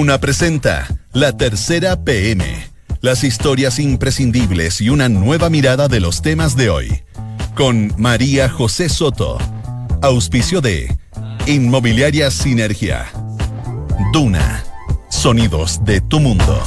Duna presenta La Tercera PM. Las historias imprescindibles y una nueva mirada de los temas de hoy. Con María José Soto. Auspicio de Inmobiliaria Sinergia. Duna. Sonidos de tu mundo.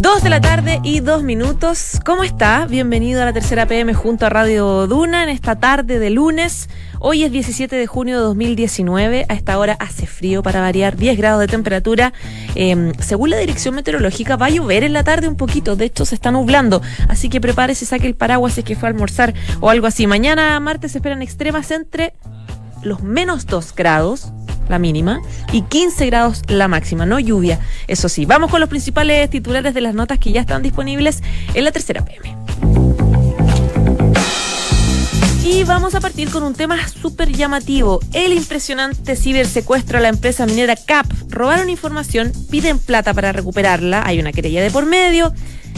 Dos de la tarde y dos minutos. ¿Cómo está? Bienvenido a la tercera PM junto a Radio Duna en esta tarde de lunes. Hoy es 17 de junio de 2019. A esta hora hace frío para variar, 10 grados de temperatura. Eh, según la dirección meteorológica, va a llover en la tarde un poquito. De hecho, se está nublando. Así que prepárese, saque el paraguas si es que fue a almorzar o algo así. Mañana, martes, se esperan extremas entre los menos 2 grados la mínima, y 15 grados la máxima, no lluvia. Eso sí, vamos con los principales titulares de las notas que ya están disponibles en la tercera PM. Y vamos a partir con un tema súper llamativo. El impresionante cibersecuestro a la empresa minera CAP. Robaron información, piden plata para recuperarla, hay una querella de por medio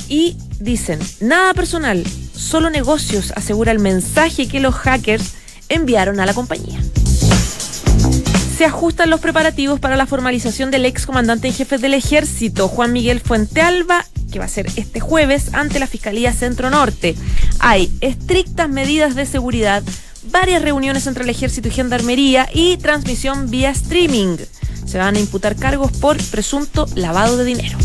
y dicen, nada personal, solo negocios, asegura el mensaje que los hackers enviaron a la compañía se ajustan los preparativos para la formalización del ex comandante en jefe del ejército, Juan Miguel Fuentealba, que va a ser este jueves ante la Fiscalía Centro Norte. Hay estrictas medidas de seguridad, varias reuniones entre el ejército y gendarmería y transmisión vía streaming. Se van a imputar cargos por presunto lavado de dinero.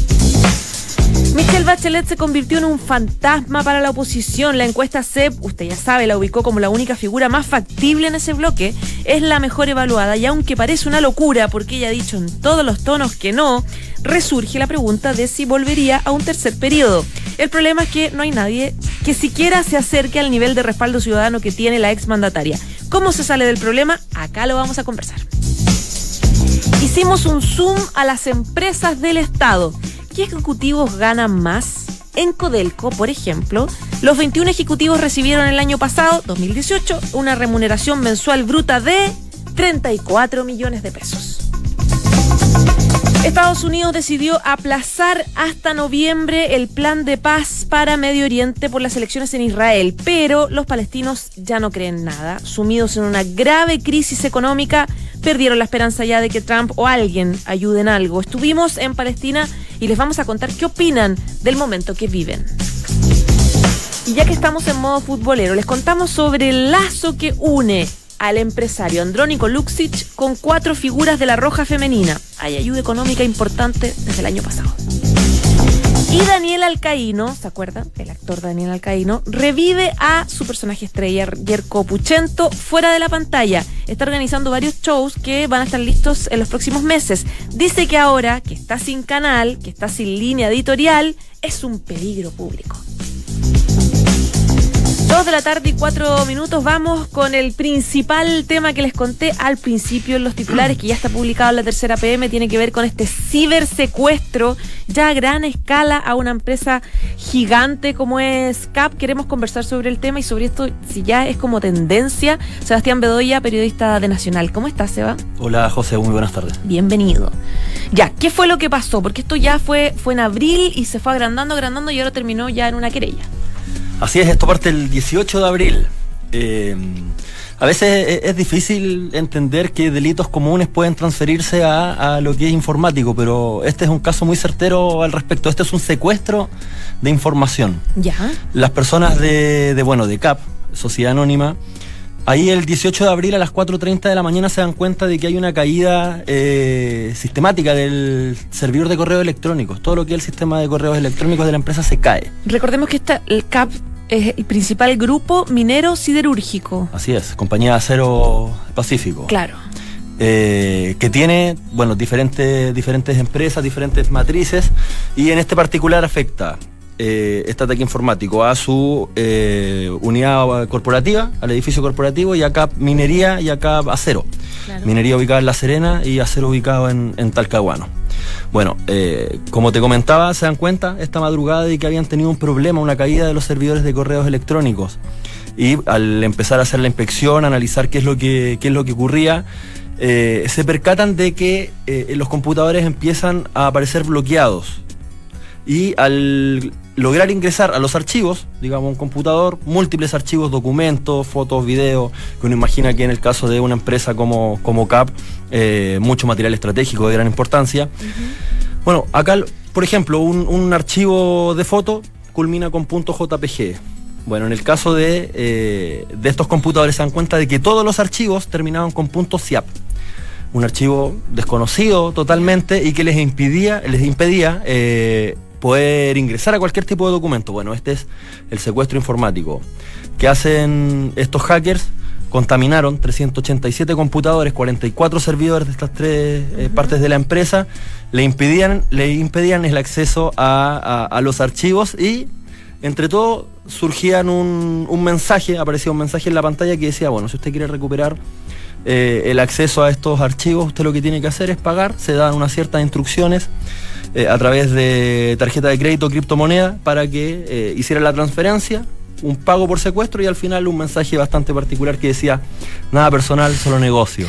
Michelle Bachelet se convirtió en un fantasma para la oposición. La encuesta CEP, usted ya sabe, la ubicó como la única figura más factible en ese bloque. Es la mejor evaluada y aunque parece una locura porque ella ha dicho en todos los tonos que no, resurge la pregunta de si volvería a un tercer periodo. El problema es que no hay nadie que siquiera se acerque al nivel de respaldo ciudadano que tiene la exmandataria. ¿Cómo se sale del problema? Acá lo vamos a conversar. Hicimos un zoom a las empresas del Estado. ¿Qué ejecutivos ganan más? En Codelco, por ejemplo, los 21 ejecutivos recibieron el año pasado, 2018, una remuneración mensual bruta de 34 millones de pesos. Estados Unidos decidió aplazar hasta noviembre el plan de paz para Medio Oriente por las elecciones en Israel, pero los palestinos ya no creen nada. Sumidos en una grave crisis económica, perdieron la esperanza ya de que Trump o alguien ayude en algo. Estuvimos en Palestina y les vamos a contar qué opinan del momento que viven. Y ya que estamos en modo futbolero, les contamos sobre el lazo que une al empresario Andrónico Luxic con cuatro figuras de la Roja Femenina. Hay ayuda económica importante desde el año pasado. Y Daniel Alcaíno, ¿se acuerdan? El actor Daniel Alcaíno revive a su personaje estrella, Yerko Puchento, fuera de la pantalla. Está organizando varios shows que van a estar listos en los próximos meses. Dice que ahora que está sin canal, que está sin línea editorial, es un peligro público. Dos de la tarde y cuatro minutos. Vamos con el principal tema que les conté al principio en los titulares, que ya está publicado en la tercera PM. Tiene que ver con este cibersecuestro ya a gran escala a una empresa gigante como es CAP. Queremos conversar sobre el tema y sobre esto, si ya es como tendencia. Sebastián Bedoya, periodista de Nacional. ¿Cómo estás, Seba? Hola, José. Muy buenas tardes. Bienvenido. Ya, ¿qué fue lo que pasó? Porque esto ya fue, fue en abril y se fue agrandando, agrandando y ahora terminó ya en una querella. Así es, esto parte el 18 de abril. Eh, a veces es, difícil entender que delitos comunes pueden transferirse a, lo que es informático, pero este es un caso muy certero al respecto. Este es un secuestro de información. Ya. Las personas de, bueno, de CAP, Sociedad Anónima, ahí el 18 de abril a las 4.30 de la mañana se dan cuenta de que hay una caída eh, sistemática del servidor de correos electrónicos. Todo lo que es el sistema de correos electrónicos de la empresa se cae. Recordemos que esta, el CAP es el principal grupo minero siderúrgico. Así es, compañía acero Pacífico. Claro. Eh, que tiene, bueno, diferentes, diferentes empresas, diferentes matrices, y en este particular afecta eh, este ataque informático a su eh, unidad corporativa, al edificio corporativo, y acá minería y acá acero. Minería ubicada en La Serena y acero ubicado en, en Talcahuano. Bueno, eh, como te comentaba, se dan cuenta esta madrugada de que habían tenido un problema, una caída de los servidores de correos electrónicos. Y al empezar a hacer la inspección, analizar qué es lo que, qué es lo que ocurría, eh, se percatan de que eh, los computadores empiezan a aparecer bloqueados. Y al lograr ingresar a los archivos, digamos un computador, múltiples archivos, documentos, fotos, videos, que uno imagina que en el caso de una empresa como, como CAP, eh, mucho material estratégico de gran importancia. Bueno, acá, por ejemplo, un, un archivo de foto culmina con .jpg. Bueno, en el caso de, eh, de estos computadores se dan cuenta de que todos los archivos terminaban con .siap un archivo desconocido totalmente y que les impedía, les impedía eh, poder ingresar a cualquier tipo de documento. Bueno, este es el secuestro informático. ¿Qué hacen estos hackers? Contaminaron 387 computadores, 44 servidores de estas tres eh, partes de la empresa, le impedían, le impedían el acceso a, los archivos y entre todo surgían un, un, mensaje, aparecía un mensaje en la pantalla que decía, bueno, si usted quiere recuperar eh, el acceso a estos archivos, usted lo que tiene que hacer es pagar, se dan unas ciertas instrucciones eh, a través de tarjeta de crédito criptomoneda para que eh, hiciera la transferencia, un pago por secuestro y al final un mensaje bastante particular que decía, nada personal, solo negocio.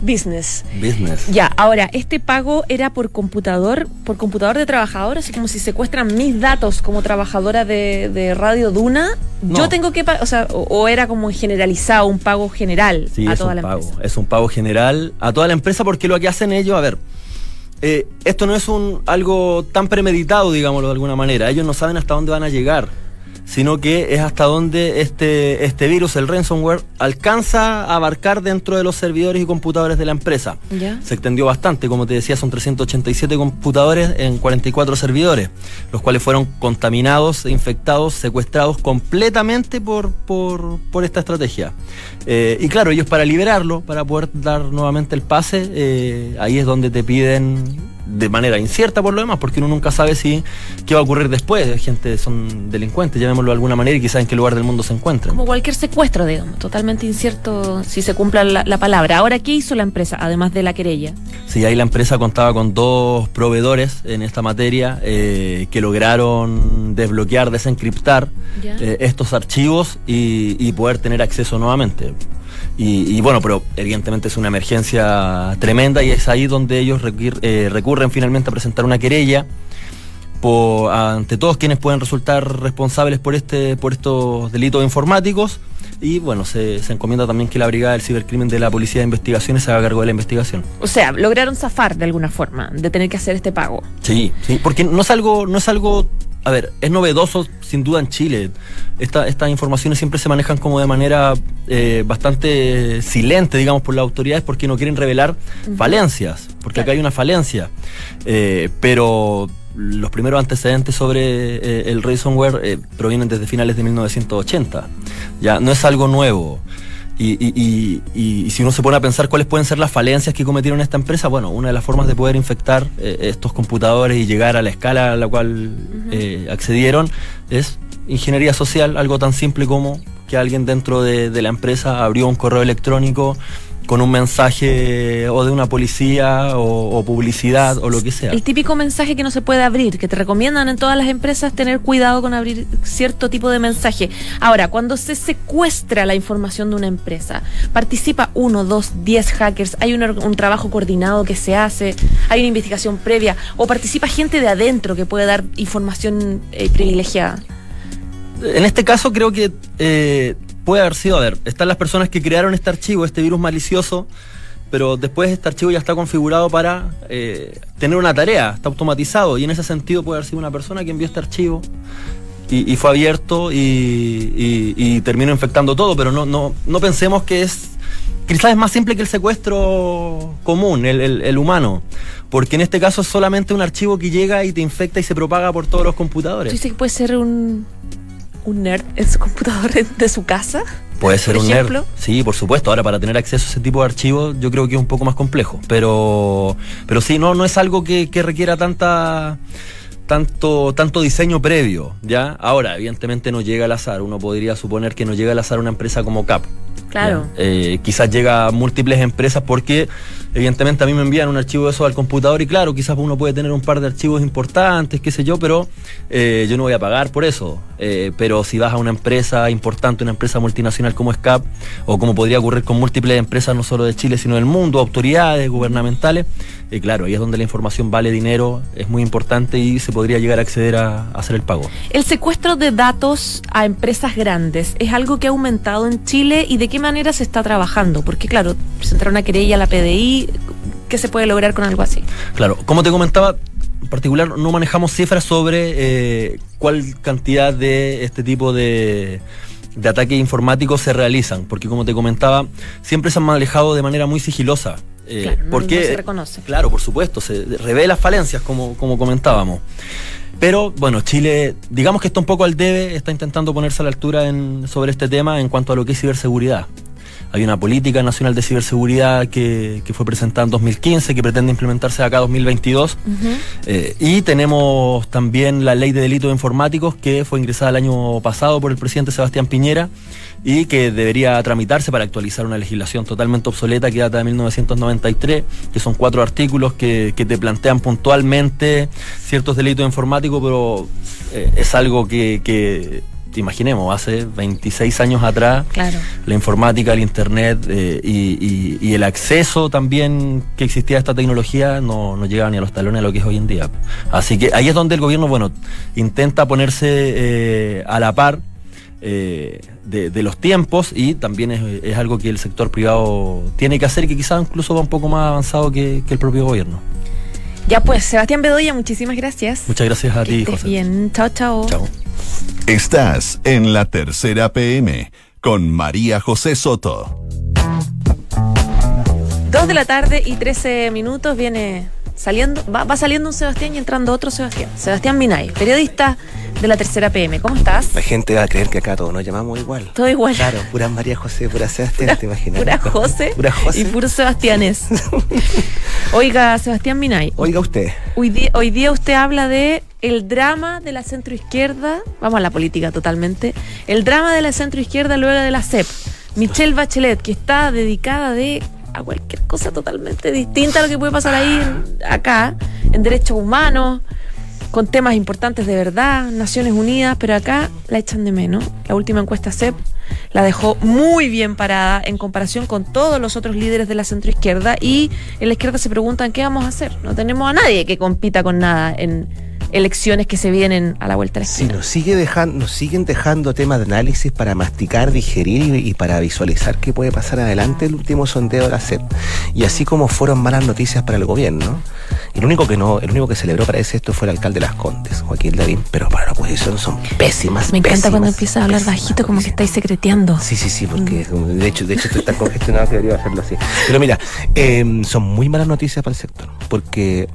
Business. Business. Ya, ahora, este pago era por computador, por computador de trabajador, así como si secuestran mis datos como trabajadora de, Radio Duna. Yo tengo que o sea, o, era como generalizado, un pago general a toda la pago, empresa. Es un pago general a toda la empresa porque lo que hacen ellos, a ver, eh, esto no es un algo tan premeditado, digámoslo de alguna manera. Ellos no saben hasta dónde van a llegar sino que es hasta donde este, este virus, el ransomware, alcanza a abarcar dentro de los servidores y computadores de la empresa. Se extendió bastante, como te decía, son 387 computadores en 44 servidores, los cuales fueron contaminados, infectados, secuestrados completamente por, por, esta estrategia. Eh, y claro, ellos para liberarlo, para poder dar nuevamente el pase, eh, ahí es donde te piden de manera incierta por lo demás, porque uno nunca sabe si qué va a ocurrir después. Gente son delincuentes, llamémoslo de alguna manera, y quizás en qué lugar del mundo se encuentran. Como cualquier secuestro, digamos, totalmente incierto si se cumpla la, palabra. Ahora, ¿qué hizo la empresa, además de la querella? Sí, ahí la empresa contaba con dos proveedores en esta materia eh, que lograron desbloquear, desencriptar eh, estos archivos y, y poder tener acceso nuevamente. Y, bueno, pero evidentemente es una emergencia tremenda y es ahí donde ellos eh, recurren finalmente a presentar una querella por, ante todos quienes pueden resultar responsables por, este, por estos delitos informáticos. Y bueno, se, encomienda también que la Brigada del Cibercrimen de la Policía de Investigaciones se haga cargo de la investigación. O sea, lograron zafar de alguna forma de tener que hacer este pago. Sí, sí, porque no es algo, no es algo a ver, es novedoso sin duda en Chile. estas informaciones siempre se manejan como de manera eh, bastante silente, digamos, por las autoridades porque no quieren revelar falencias, porque acá hay una falencia. Eh, pero los primeros antecedentes sobre eh, el ransomware provienen desde finales de 1980. Ya no es algo nuevo. Y, si uno se pone a pensar cuáles pueden ser las falencias que cometieron esta empresa, bueno, una de las formas de poder infectar eh, estos computadores y llegar a la escala a la cual eh, accedieron es ingeniería social, algo tan simple como que alguien dentro de la empresa abrió un correo electrónico con un mensaje o de una policía o, publicidad o lo que sea. El típico mensaje que no se puede abrir, que te recomiendan en todas las empresas tener cuidado con abrir cierto tipo de mensaje. Ahora, cuando se secuestra la información de una empresa, participa uno, dos, diez hackers, hay un, trabajo coordinado que se hace, hay una investigación previa, o participa gente de adentro que puede dar información eh, privilegiada. En este caso creo que eh, puede haber sido, a ver, están las personas que crearon este archivo, este virus malicioso, pero después este archivo ya está configurado para eh, tener una tarea, está automatizado, y en ese sentido puede haber sido una persona que envió este archivo y, fue abierto y, terminó infectando todo, pero no, no, no pensemos que es quizás es más simple que el secuestro común, el, humano. Porque en este caso es solamente un archivo que llega y te infecta y se propaga por todos los computadores. ¿Tú dices que puede ser un, un nerd en su computador de su casa? Puede ser un nerd. Sí, por supuesto. Ahora, para tener acceso a ese tipo de archivos, yo creo que es un poco más complejo. Pero, pero sí, no, no es algo que, que requiera tanta tanto, tanto diseño previo, ¿ya? Ahora, evidentemente no llega al azar. Uno podría suponer que no llega al azar una empresa como CAP. Claro. Eh, quizás llega a múltiples empresas porque Evidentemente a mí me envían un archivo de eso al computador y claro, quizás uno puede tener un par de archivos importantes, qué sé yo, pero eh, yo no voy a pagar por eso. Eh, pero si vas a una empresa importante, una empresa multinacional como SCAP, o como podría ocurrir con múltiples empresas no solo de Chile, sino del mundo, autoridades gubernamentales, Y claro, ahí es donde la información vale dinero, es muy importante y se podría llegar a acceder a, hacer el pago. El secuestro de datos a empresas grandes es algo que ha aumentado en Chile y de qué manera se está trabajando, porque claro, presentar una querella a la PDI, ¿qué se puede lograr con algo así? Claro, como te comentaba, en particular no manejamos cifras sobre eh, cuál cantidad de este tipo de de ataques informáticos se realizan, porque como te comentaba, siempre se han manejado de manera muy sigilosa. Eh, claro, no, porque, se reconoce. Claro, por supuesto, se revela falencias, como, como comentábamos. Pero bueno, Chile, digamos que está un poco al debe, está intentando ponerse a la altura en, sobre este tema en cuanto a lo que es ciberseguridad. Hay una política nacional de ciberseguridad que, fue presentada en 2015, que pretende implementarse acá en 2022. Eh, y tenemos también la ley de delitos informáticos que fue ingresada el año pasado por el presidente Sebastián Piñera y que debería tramitarse para actualizar una legislación totalmente obsoleta que data de 1993, que son cuatro artículos que, te plantean puntualmente ciertos delitos informáticos, pero eh, es algo que imaginemos, hace 26 años atrás, la informática, el internet eh, y, el acceso también que existía a esta tecnología no, no llegaba ni a los talones a lo que es hoy en día. Así que ahí es donde el gobierno, bueno, intenta ponerse eh, a la par eh, de, los tiempos y también es, algo que el sector privado tiene que hacer y que quizás incluso va un poco más avanzado que, el propio gobierno. Ya pues, Sebastián Bedoya, muchísimas gracias. Muchas gracias a ti, José. Bien, chao, chao. Chao. Estás en la tercera PM con María José Soto. Dos de la tarde y 13 minutos viene saliendo, va, saliendo un Sebastián y entrando otro Sebastián. Sebastián Minay, periodista de la tercera PM. ¿Cómo estás? La gente va a creer que acá todos nos llamamos igual. Todo igual. Claro, pura María José, pura Sebastián, te imaginas. Pura José, pura José y puro Sebastianes. Oiga, Sebastián Minay. Oiga usted. Hoy día, hoy día usted habla de el drama de la centroizquierda, vamos a la política totalmente, el drama de la centroizquierda luego de la CEP. Michelle Bachelet, que está dedicada de a cualquier cosa totalmente distinta a lo que puede pasar ahí acá, en derechos humanos, con temas importantes de verdad, Naciones Unidas, pero acá la echan de menos. La última encuesta CEP la dejó muy bien parada en comparación con todos los otros líderes de la centroizquierda y en la izquierda se preguntan qué vamos a hacer. No tenemos a nadie que compita con nada en elecciones que se vienen a la vuelta de la esquina. Sí, nos, sigue dejando, nos siguen dejando temas de análisis para masticar, digerir y, para visualizar qué puede pasar adelante el último sondeo de la CEP. Y así como fueron malas noticias para el gobierno, el único que no, el único que celebró para ese esto fue el alcalde de Las Condes, Joaquín Lavín, pero para la oposición son pésimas. Me encanta cuando empieza a hablar bajito como que estáis secreteando. Sí, sí, sí, porque mm. de hecho, de hecho esto está congestionado que debería hacerlo así. Pero mira, em, son muy malas noticias para el sector, porque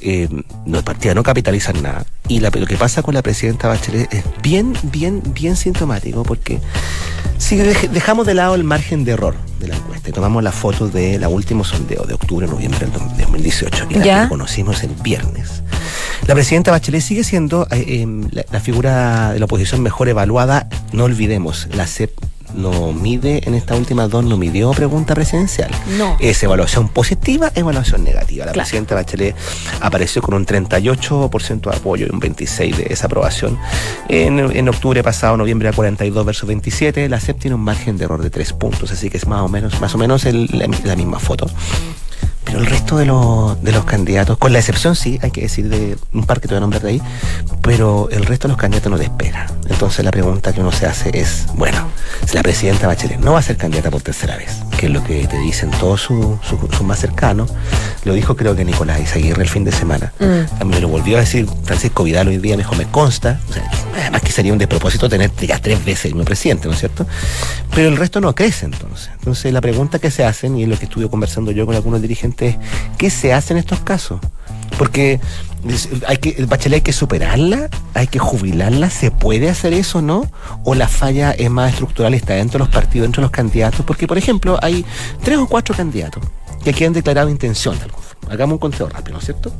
eh, no, partida no capitalizan nada. Y lo que pasa con la presidenta Bachelet es bien, bien, bien sintomático porque si dejamos de lado el margen de error de la encuesta y tomamos la foto de la último sondeo de octubre, noviembre del 2018 y la que conocimos el viernes. La presidenta Bachelet sigue siendo eh, em, la, la, figura de la oposición mejor evaluada. No olvidemos, la CEP no mide en estas últimas dos, no midió pregunta presidencial. No. Es evaluación positiva, evaluación negativa. La presidenta Bachelet apareció con un 38% de apoyo y un 26% de desaprobación. En, en octubre pasado, noviembre, a 42 versus 27. La CEP tiene un margen de error de 3 puntos, así que es más o menos, más o menos la misma foto. Pero el resto de, los, de los candidatos, con la excepción, sí, hay que decir de un par que te voy a nombrar de ahí, pero el resto de los candidatos no despega. Entonces la pregunta que uno se hace es, bueno, si la presidenta Bachelet no va a ser candidata por tercera vez, que es lo que te dicen todos sus su, más cercanos, lo dijo creo que Nicolás Izaguirre el fin de semana. Mm. A mí me lo volvió a decir Francisco Vidal hoy día, me dijo, me consta, o sea, además que sería un despropósito tener ya tres veces el mismo presidente, ¿no es cierto? Pero el resto no crece entonces. Entonces la pregunta que se hacen, y es lo que estuve conversando yo con algunos dirigentes, ¿qué se hace en estos casos? Porque hay que, el bachelet hay que superarla, hay que jubilarla, ¿se puede hacer eso, no? ¿O la falla es más estructural, está dentro de los partidos, dentro de los candidatos? Porque, por ejemplo, hay tres o cuatro candidatos que aquí han declarado intención de algún Hagamos un conteo rápido, ¿no es cierto?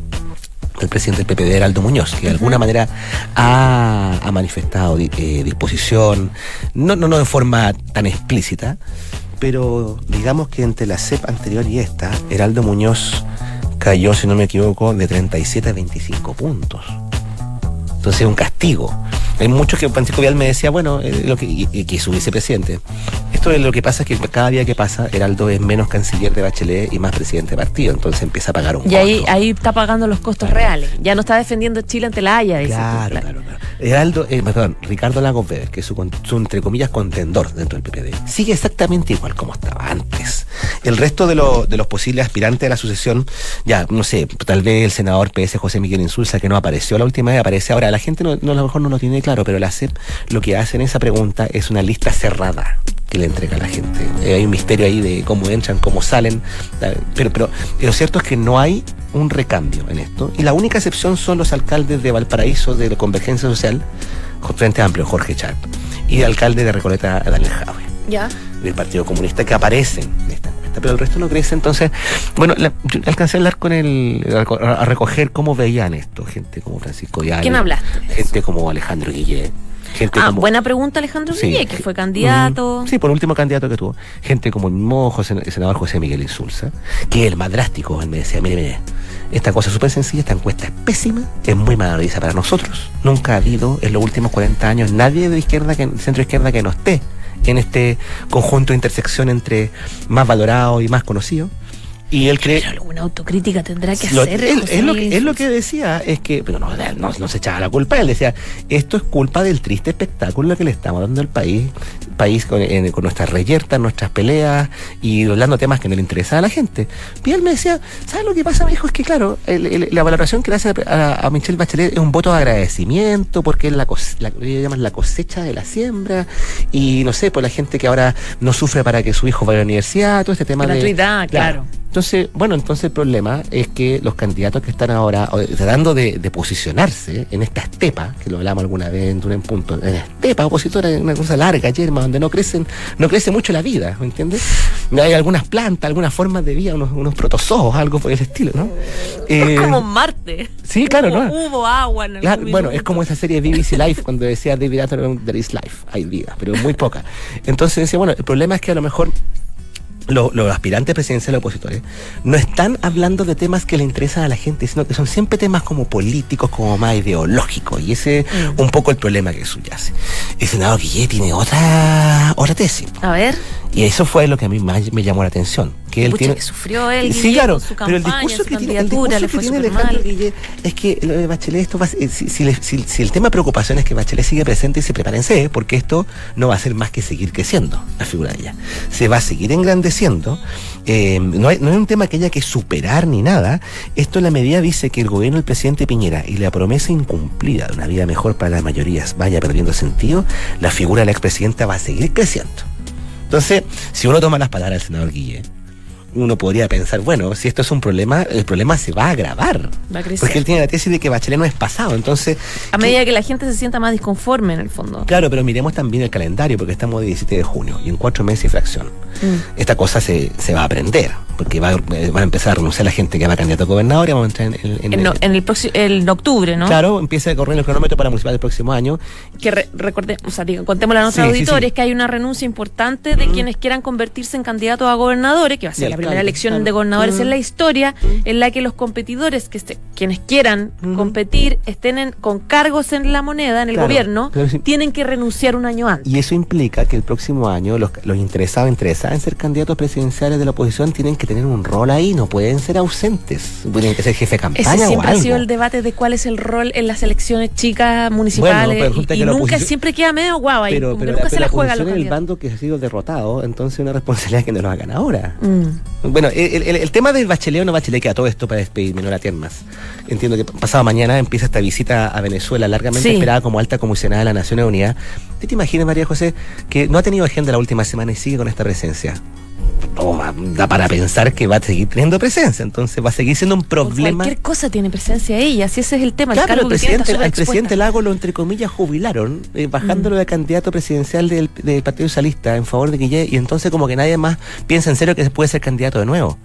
el presidente del PPD, Heraldo Muñoz, que de alguna manera ha, manifestado eh, disposición, no, no, no de forma tan explícita, pero digamos que entre la CEP anterior y esta, Heraldo Muñoz cayó, si no me equivoco, de 37 a 25 puntos. Entonces es un castigo. Hay muchos que Francisco Vial me decía, bueno, eh, lo que, y, que su vicepresidente, Esto es lo que pasa es que cada día que pasa, Heraldo es menos canciller de Bachelet y más presidente de partido, entonces empieza a pagar un Y ahí, ahí está pagando los costos reales. Ya no está defendiendo Chile ante la Haya, dice claro, claro, claro, Heraldo, eh, perdón, Ricardo Lagos Weber, que es su, su, entre comillas contendor dentro del PPD, sigue exactamente igual como estaba antes. El resto de, lo, de los posibles aspirantes a la sucesión, ya, no sé, tal vez el senador PS José Miguel Insulza, que no apareció la última vez, aparece ahora. La gente no, no a lo mejor no lo tiene claro, pero la CEP lo que hace en esa pregunta es una lista cerrada que le entrega a la gente. Eh, hay un misterio ahí de cómo entran, cómo salen, pero, pero lo cierto es que no hay un recambio en esto. Y la única excepción son los alcaldes de Valparaíso de la Convergencia Social, Frente Amplio, Jorge Charp, y el alcalde de Recoleta, Daniel Jaue. Ya. Del Partido Comunista, que aparecen en esta encuesta, pero el resto no crece. Entonces, bueno, la, yo alcancé a hablar con él, a, recoger cómo veían esto, gente como Francisco Yale. ¿Quién hablaste? Gente como Alejandro Guillet. Gente ah, como, buena pregunta Alejandro sí, Guille, que fue candidato. Sí, por último candidato que tuvo. Gente como el mismo el senador José Miguel Insulza, que es el más drástico. Él me decía, mire, mire, esta cosa es súper sencilla, esta encuesta es pésima, es muy mala para nosotros. Nunca ha habido en los últimos 40 años nadie de izquierda, que, centro izquierda que no esté en este conjunto de intersección entre más valorado y más conocido. Y él cree. Pero alguna autocrítica tendrá que hacer. Él, es, lo que, lo que decía, es que, pero no, no, no, se echaba la culpa. Él decía, esto es culpa del triste espectáculo que le estamos dando al país, país con, con nuestras reyertas, nuestras peleas y hablando temas que no le interesan a la gente. Y él me decía, ¿sabes lo que pasa, mi hijo? Es que, claro, la valoración que le hace a, Michelle Bachelet es un voto de agradecimiento porque es la, la, llaman la cosecha de la siembra y no sé, por la gente que ahora no sufre para que su hijo vaya a la universidad, todo este tema Gratuidad, de. claro. claro entonces, bueno, entonces el problema es que los candidatos que están ahora tratando de, posicionarse en esta estepa, que lo hablamos alguna vez en un punto, en la estepa opositora, una cosa larga, yerma, donde no crecen, no crece mucho la vida, ¿me entiendes? Hay algunas plantas, algunas formas de vida, unos, unos protozoos, algo por el estilo, ¿no? es eh, como Marte. Sí, claro, ¿no? Hubo agua en el Bueno, es como esa serie de BBC Life, cuando decía David Attenborough, there is life, hay vida, pero muy poca. Entonces decía, bueno, el problema es que a lo mejor los, aspirantes presidenciales opositores no están hablando de temas que le interesan a la gente, sino que son siempre temas como políticos, como más ideológicos. Y ese es mm. un poco el problema que subyace. El senador Guillet tiene otra, otra tesis. A ver. Y eso fue lo que a mí más me llamó la atención. Que él tiene... que sufrió él, sí, claro, pero el discurso que tiene, el discurso que tiene Alejandro Guillet es que lo de Bachelet, esto va, si, si, si, el tema de preocupación es que Bachelet sigue presente, y se prepárense, porque esto no va a ser más que seguir creciendo, la figura de ella. Se va a seguir engrandeciendo. Eh, no, hay, no un tema que haya que superar ni nada. Esto en la medida dice que el gobierno del presidente Piñera y la promesa incumplida de una vida mejor para las mayorías vaya perdiendo sentido, la figura de la expresidenta va a seguir creciendo. Entonces, si uno toma las palabras del senador Guille, uno podría pensar, bueno, si esto es un problema, el problema se va a agravar. Va a porque él tiene la tesis de que Bachelet no es pasado. Entonces. A medida que la gente se sienta más disconforme en el fondo. Claro, pero miremos también el calendario, porque estamos de 17 de junio y en cuatro meses y fracción. Mm. Esta cosa se, se va a aprender porque va, eh, van a empezar a renunciar la gente que va a candidato a gobernador y vamos a entrar en, en, el, próximo, el octubre, ¿no? Claro, empieza a correr el cronómetro para municipal del próximo año. Que recordemos, o sea, contemos a nuestros auditores que hay una renuncia importante de quienes quieran convertirse en candidatos a gobernadores, que va a ser la primera elección de gobernadores en la historia, en la que los competidores, que quienes quieran competir, estén con cargos en la moneda, en el gobierno, tienen que renunciar un año antes. Y eso implica que el próximo año los, los interesados, interesadas en ser candidatos presidenciales de la oposición tienen que tener un rol ahí, no pueden ser ausentes, tienen que ser jefe de campaña. Ese siempre ha sido el debate de cuál es el rol en las elecciones chicas municipales y, nunca siempre queda medio guau ahí, pero, pero nunca se la juega el bando que ha sido derrotado, entonces una responsabilidad que no lo hagan ahora. Mm. Bueno, el, tema del bachelet o no bachelet queda todo esto para despedirme, no la tienen más. Entiendo que pasado mañana empieza esta visita a Venezuela, largamente esperada como alta comisionada de la Naciones Unidas. ¿Te, te imaginas, María José, que no ha tenido agenda la última semana y sigue con esta presencia? da para pensar que va a seguir teniendo presencia, entonces va a seguir siendo un problema. cualquier cosa tiene presencia ella, si ese es el tema. Claro, el, presidente, al presidente Lago lo entre comillas jubilaron, eh, bajándolo mm. de candidato presidencial del, Partido Socialista en favor de Guille, y entonces como que nadie más piensa en serio que puede ser candidato de nuevo.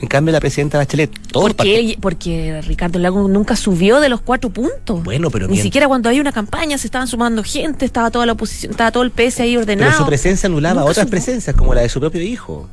En cambio, la presidenta Bachelet, todo porque, porque Ricardo Lago nunca subió de los cuatro puntos. Bueno, pero ni siquiera cuando había una campaña se estaban sumando gente, estaba toda la oposición, estaba todo el PS ahí ordenado. Pero su presencia anulaba otras presencias, como la de su propio hijo.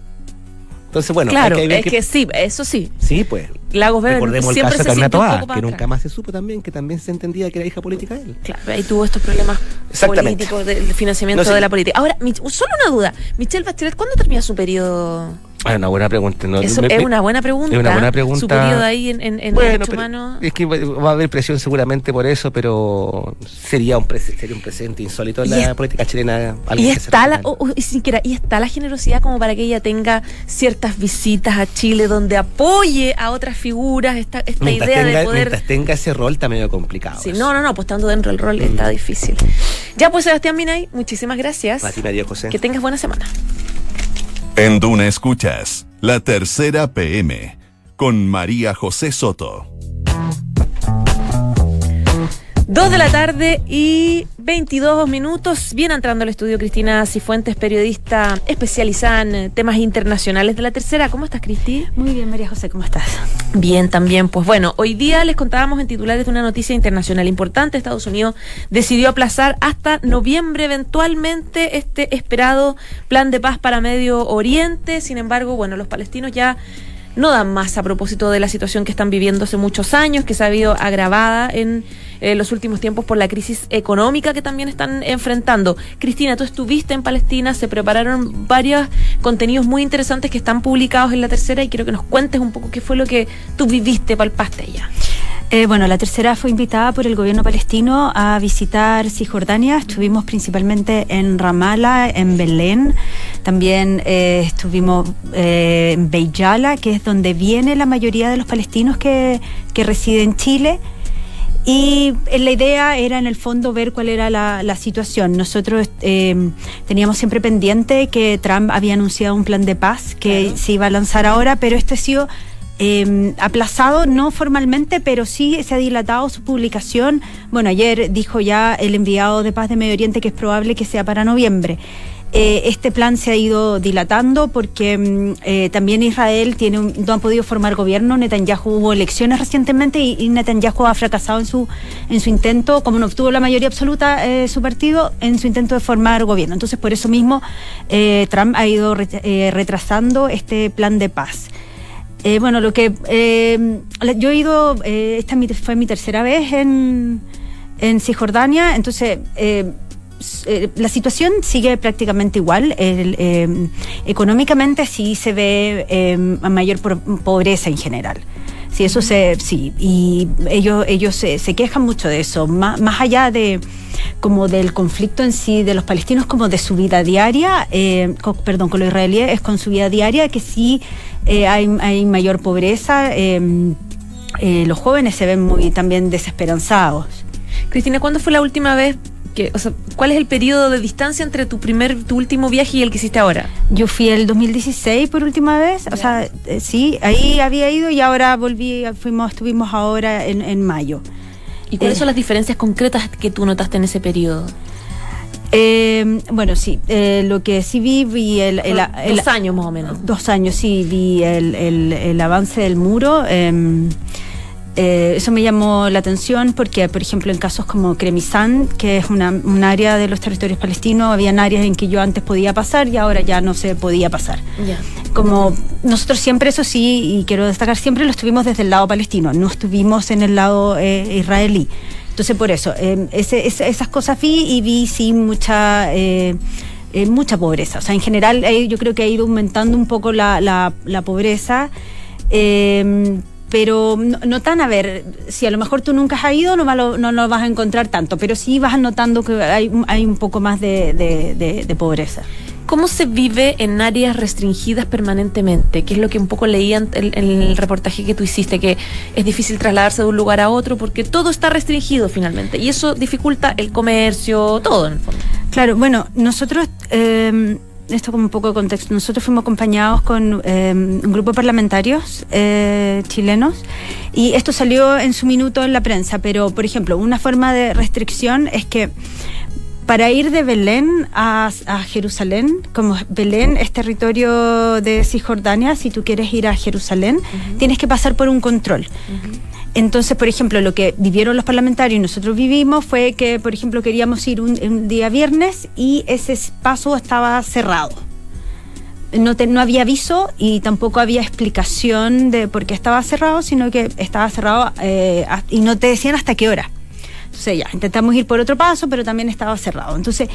Entonces, bueno, claro, es que, sí, eso sí. Sí, pues. Lagos Recordemos el caso de A, que nunca más se supo también, que también se entendía que era hija política de él. Claro, ahí tuvo estos problemas político, del financiamiento de la política. Ahora, solo una duda. Michelle Bachelet, ¿cuándo termina su periodo? Es una buena pregunta. es una buena pregunta. Es una buena pregunta. Su periodo ahí en, en, en bueno, Es que va a haber presión seguramente por eso, pero sería un, sería un presente insólito en la política chilena. Y está, la, siquiera, y está la generosidad como para que ella tenga ciertas visitas a Chile donde apoye a otras figuras esta, esta idea de poder... Mientras tenga ese rol está medio complicado. Sí, no, no, no, pues estando dentro del rol está mm. difícil. Ya pues Sebastián Minay, muchísimas gracias. A ti, María José. Que tengas buena semana. En Duna Escuchas, la tercera PM, con María José Soto. Dos de la tarde y 22 minutos. Viene entrando al estudio Cristina Cifuentes, periodista especializada en temas internacionales de la tercera. ¿Cómo estás, Cristi? Muy bien, María José, ¿cómo estás? Bien, también. Pues bueno, hoy día les contábamos en titulares de una noticia internacional importante. Estados Unidos decidió aplazar hasta noviembre eventualmente este esperado plan de paz para Medio Oriente. Sin embargo, bueno, los palestinos ya no dan más a propósito de la situación que están viviendo hace muchos años, que se ha habido agravada en eh, los últimos tiempos por la crisis económica que también están enfrentando. Cristina, tú estuviste en Palestina, se prepararon varios contenidos muy interesantes que están publicados en la tercera y quiero que nos cuentes un poco qué fue lo que tú viviste, palpaste allá. Eh, bueno, la tercera fue invitada por el gobierno palestino a visitar Cisjordania. Estuvimos principalmente en Ramallah, en Belén. También eh, estuvimos eh, en Beyala, que es donde viene la mayoría de los palestinos que, que residen en Chile. Y la idea era en el fondo ver cuál era la, situación. Nosotros teníamos siempre pendiente que Trump había anunciado un plan de paz que se iba a lanzar ahora, pero este ha sido eh, aplazado, no formalmente, pero sí se ha dilatado su publicación. Bueno, ayer dijo ya el enviado de paz de Medio Oriente que es probable que sea para noviembre. Eh, este plan se ha ido dilatando porque mm, eh, también Israel tiene no ha podido formar gobierno. Netanyahu hubo elecciones recientemente y, Netanyahu ha fracasado en su en su intento, como no obtuvo la mayoría absoluta eh, su partido, en su intento de formar gobierno. Entonces, por eso mismo, Trump ha ido retrasando este plan de paz. Eh, bueno, lo que eh, yo he ido, eh, esta fue mi tercera vez en, en Cisjordania, entonces la situación sigue prácticamente igual. económicamente sí se ve mayor pobreza en general. Sí, eso se, sí, y ellos, ellos se, quejan mucho de eso, más, más, allá de como del conflicto en sí de los palestinos, como de su vida diaria, perdón, con los israelíes es con su vida diaria que sí eh, hay, mayor pobreza, em, eh, los jóvenes se ven muy también desesperanzados. Cristina, ¿cuándo fue la última vez que, o sea, cuál es el periodo de distancia entre tu primer, tu último viaje y el que hiciste ahora? Yo fui el 2016 por última vez, o sea, eh, sí, ahí había ido y ahora volví, fuimos, estuvimos ahora en, mayo. ¿Y cuáles son las diferencias concretas que tú notaste en ese periodo? Eh, bueno, sí, eh, lo que sí vi, vi el, Dos años más o menos. Dos años, sí, vi el, avance del muro. Em, eh, eso me llamó la atención porque, por ejemplo, en casos como Cremizán, que es una, un área de los territorios palestinos, habían áreas en que yo antes podía pasar y ahora ya no se podía pasar. Como nosotros siempre, eso sí, y quiero destacar, siempre lo estuvimos desde el lado palestino, no estuvimos en el lado eh, israelí. Entonces, por eso, eh, esas cosas vi y vi sí mucha... Eh, eh, mucha pobreza. O sea, en general yo creo que ha ido aumentando un poco la, la, pobreza. Pero no, tan, a ver, si a lo mejor tú nunca has ido, no, lo, no lo vas a encontrar tanto, pero sí vas notando que hay, hay un poco más de, de pobreza. ¿Cómo se vive en áreas restringidas permanentemente? Que es lo que un poco leía en, el reportaje que tú hiciste, que es difícil trasladarse de un lugar a otro porque todo está restringido finalmente y eso dificulta el comercio, todo en el fondo. Claro, bueno, nosotros... Eh, esto como un poco de contexto. Nosotros fuimos acompañados con em, un grupo de parlamentarios eh, chilenos y esto salió en su minuto en la prensa, pero por ejemplo, una forma de restricción es que para ir de Belén a, Jerusalén, como Belén es territorio de Cisjordania, si tú quieres ir a Jerusalén, tienes que pasar por un control. Entonces, por ejemplo, lo que vivieron los parlamentarios y nosotros vivimos fue que, por ejemplo, queríamos ir un, día viernes y ese paso estaba cerrado. No, no había aviso y tampoco había explicación de por qué estaba cerrado, sino que estaba cerrado eh, y no te decían hasta qué hora. Entonces ya, intentamos ir por otro paso, pero también estaba cerrado. Entonces,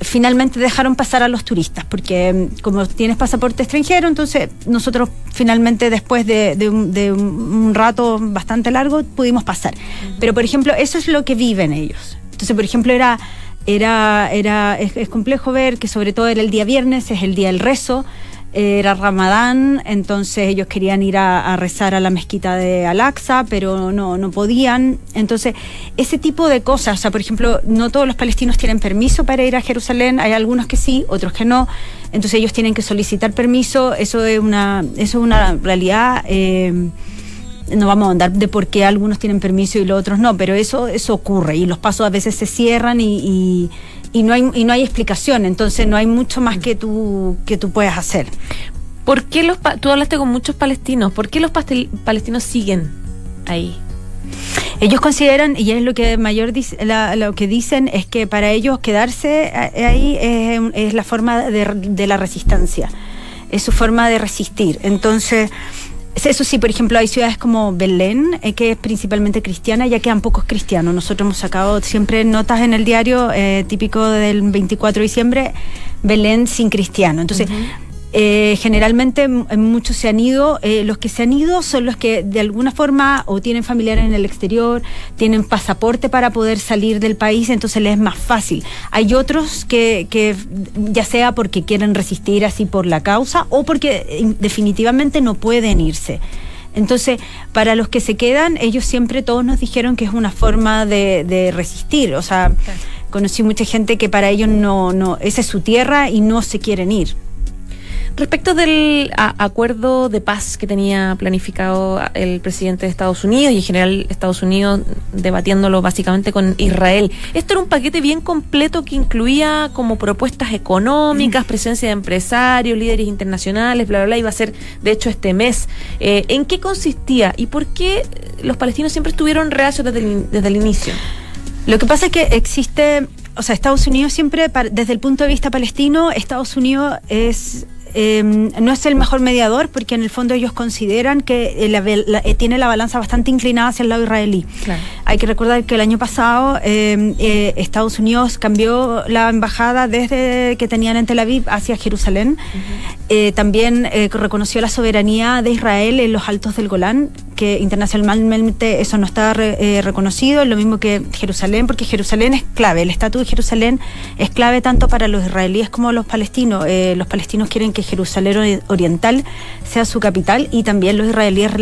finalmente dejaron pasar a los turistas, porque mm, como tienes pasaporte extranjero, entonces nosotros finalmente después de, un, rato bastante largo pudimos pasar. Pero por ejemplo, eso es lo que viven ellos. Entonces, por ejemplo, era, era, era, es complejo ver que sobre todo era el día viernes, es el día del rezo, era Ramadán, entonces ellos querían ir a, rezar a la mezquita de Al-Aqsa, pero no, no podían. Entonces, ese tipo de cosas, o sea, por ejemplo, no todos los palestinos tienen permiso para ir a Jerusalén, hay algunos que sí, otros que no. Entonces ellos tienen que solicitar permiso, eso es una, eso es una realidad. Eh, no vamos a andar de por qué algunos tienen permiso y los otros no, pero eso, eso ocurre y los pasos a veces se cierran y y no hay, y no hay explicación, entonces no hay mucho más que tú, que tú puedas hacer. ¿Por qué los, tú hablaste con muchos palestinos, ¿por qué los palestinos siguen ahí? Ellos consideran, y es lo que mayor lo que dicen, es que para ellos quedarse ahí es, la forma de, de, la resistencia, es su forma de resistir. Entonces, eso sí, por ejemplo, hay ciudades como Belén, eh, que es principalmente cristiana, ya quedan pocos cristianos. Nosotros hemos sacado siempre notas en el diario, eh, típico del 24 de diciembre, Belén sin cristiano. Entonces, eh, generalmente muchos se han ido, eh, los que se han ido son los que de alguna forma o tienen familiares en el exterior, tienen pasaporte para poder salir del país, entonces les es más fácil. Hay otros que, que ya sea porque quieren resistir así por la causa o porque eh, definitivamente no pueden irse. Entonces, para los que se quedan, ellos siempre todos nos dijeron que es una forma de, de resistir. O sea, conocí mucha gente que para ellos no, no, esa es su tierra y no se quieren ir. Respecto del acuerdo de paz que tenía planificado el presidente de Estados Unidos y en general Estados Unidos debatiéndolo básicamente con Israel, esto era un paquete bien completo que incluía como propuestas económicas, mm. presencia de empresarios, líderes internacionales, bla, bla, bla, iba a ser de hecho este mes. Eh, ¿En qué consistía y por qué los palestinos siempre estuvieron reacios desde el, desde el inicio? Lo que pasa es que existe o sea, Estados Unidos siempre, desde el punto de vista palestino, Estados Unidos es Em, no es el mejor mediador porque en el fondo ellos consideran que eh, eh, tiene la balanza bastante inclinada hacia el lado israelí. Hay que recordar que el año pasado em, eh, Estados Unidos cambió la embajada desde que tenían en Tel Aviv hacia Jerusalén. también reconoció la soberanía de Israel en los altos del Golán, que internacionalmente eso no está reconocido, lo mismo que Jerusalén, porque Jerusalén es clave, el estatus de Jerusalén es clave tanto para los israelíes como los palestinos. los palestinos quieren que Jerusalén Oriental sea su capital y también los israelíes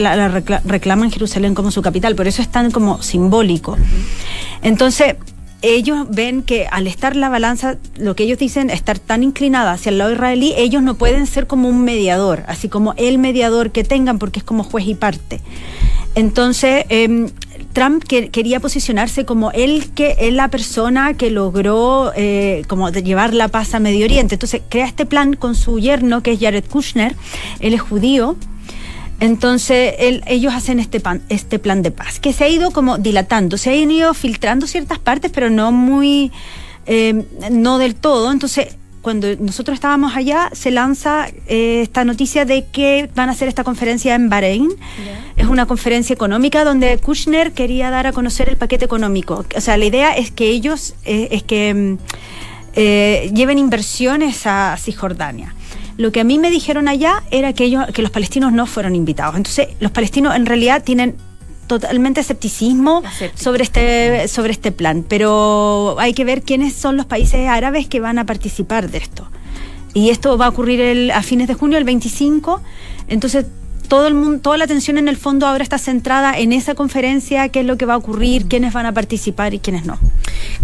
reclaman Jerusalén como su capital, por eso es tan como simbólico. Entonces, ellos ven que al estar la balanza, lo que ellos dicen, estar tan inclinada hacia el lado israelí, ellos no pueden ser como un mediador, así como el mediador que tengan, porque es como juez y parte. Entonces, eh, Trump quería posicionarse como él que es la persona que logró eh, como llevar la paz a Medio Oriente. Entonces crea este plan con su yerno que es Jared Kushner, él es judío. Entonces ellos hacen este, este plan de paz que se ha ido como dilatando, se han ido filtrando ciertas partes, pero no muy, eh, no del todo. Entonces cuando nosotros estábamos allá, se lanza eh, esta noticia de que van a hacer esta conferencia en Bahrein. Es una conferencia económica donde Kushner quería dar a conocer el paquete económico. O sea, la idea es que ellos, eh, es que mm, eh, lleven inversiones a Cisjordania. Lo que a mí me dijeron allá era que ellos, que los palestinos no fueron invitados. Entonces, los palestinos en realidad tienen totalmente escepticismo sobre este, sobre este plan, pero hay que ver quiénes son los países árabes que van a participar de esto. Y esto va a ocurrir el, a fines de junio, el 25, entonces todo el mundo, toda la atención en el fondo ahora está centrada en esa conferencia, qué es lo que va a ocurrir, quiénes van a participar y quiénes no.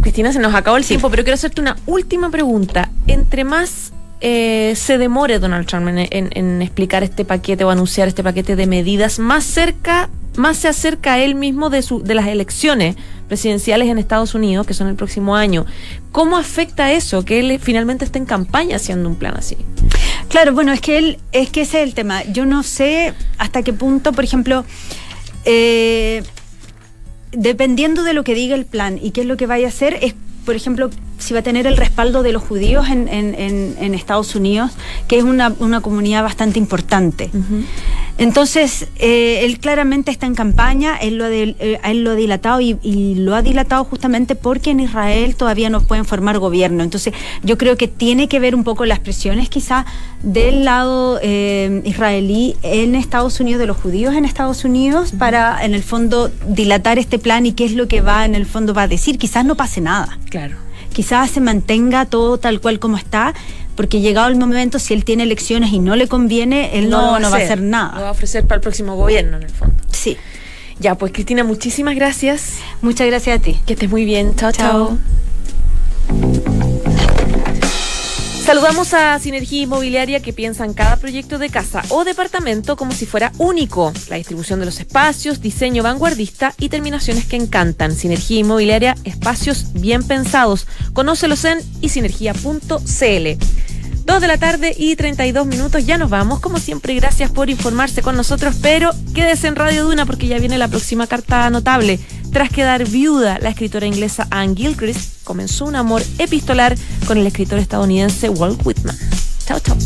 Cristina, se nos acabó el tiempo, pero quiero hacerte una última pregunta. Entre más eh, se demore Donald Trump en, explicar este paquete o anunciar este paquete de medidas, más cerca más se acerca a él mismo de las elecciones presidenciales en Estados Unidos, que son el próximo año. ¿Cómo afecta eso, que él finalmente esté en campaña haciendo un plan así? Claro, bueno, es que él, es que ese es el tema. Yo no sé hasta qué punto, por ejemplo, eh, dependiendo de lo que diga el plan y qué es lo que vaya a hacer, es, por ejemplo, si va a tener el respaldo de los judíos en, en, en, Estados Unidos, que es una, una comunidad bastante importante. Entonces, eh, él claramente está en campaña, él lo, eh, él lo ha dilatado y, lo ha dilatado justamente porque en Israel todavía no pueden formar gobierno. Entonces, yo creo que tiene que ver un poco las presiones quizá del lado eh, israelí en Estados Unidos, de los judíos en Estados Unidos, para en el fondo dilatar este plan y qué es lo que va en el fondo va a decir. Quizás no pase nada. Claro. Quizás se mantenga todo tal cual como está porque llegado el momento, si él tiene elecciones y no le conviene, él no, no, va, a hacer nada. Lo va a ofrecer para el próximo gobierno, en el fondo. Sí. Ya, pues Cristina, muchísimas gracias. Muchas gracias a ti. Que estés muy bien. Chao, chao. Saludamos a Sinergia Inmobiliaria que piensa en cada proyecto de casa o departamento como si fuera único. La distribución de los espacios, diseño vanguardista y terminaciones que encantan. Sinergia Inmobiliaria, espacios bien pensados. Conócelos en isinergia.cl. 2 de la tarde y 32 minutos, ya nos vamos. Como siempre, gracias por informarse con nosotros, pero quédese en Radio Duna porque ya viene la próxima carta notable. Tras quedar viuda, la escritora inglesa Anne Gilchrist comenzó un amor epistolar con el escritor estadounidense Walt Whitman. Chao, chao.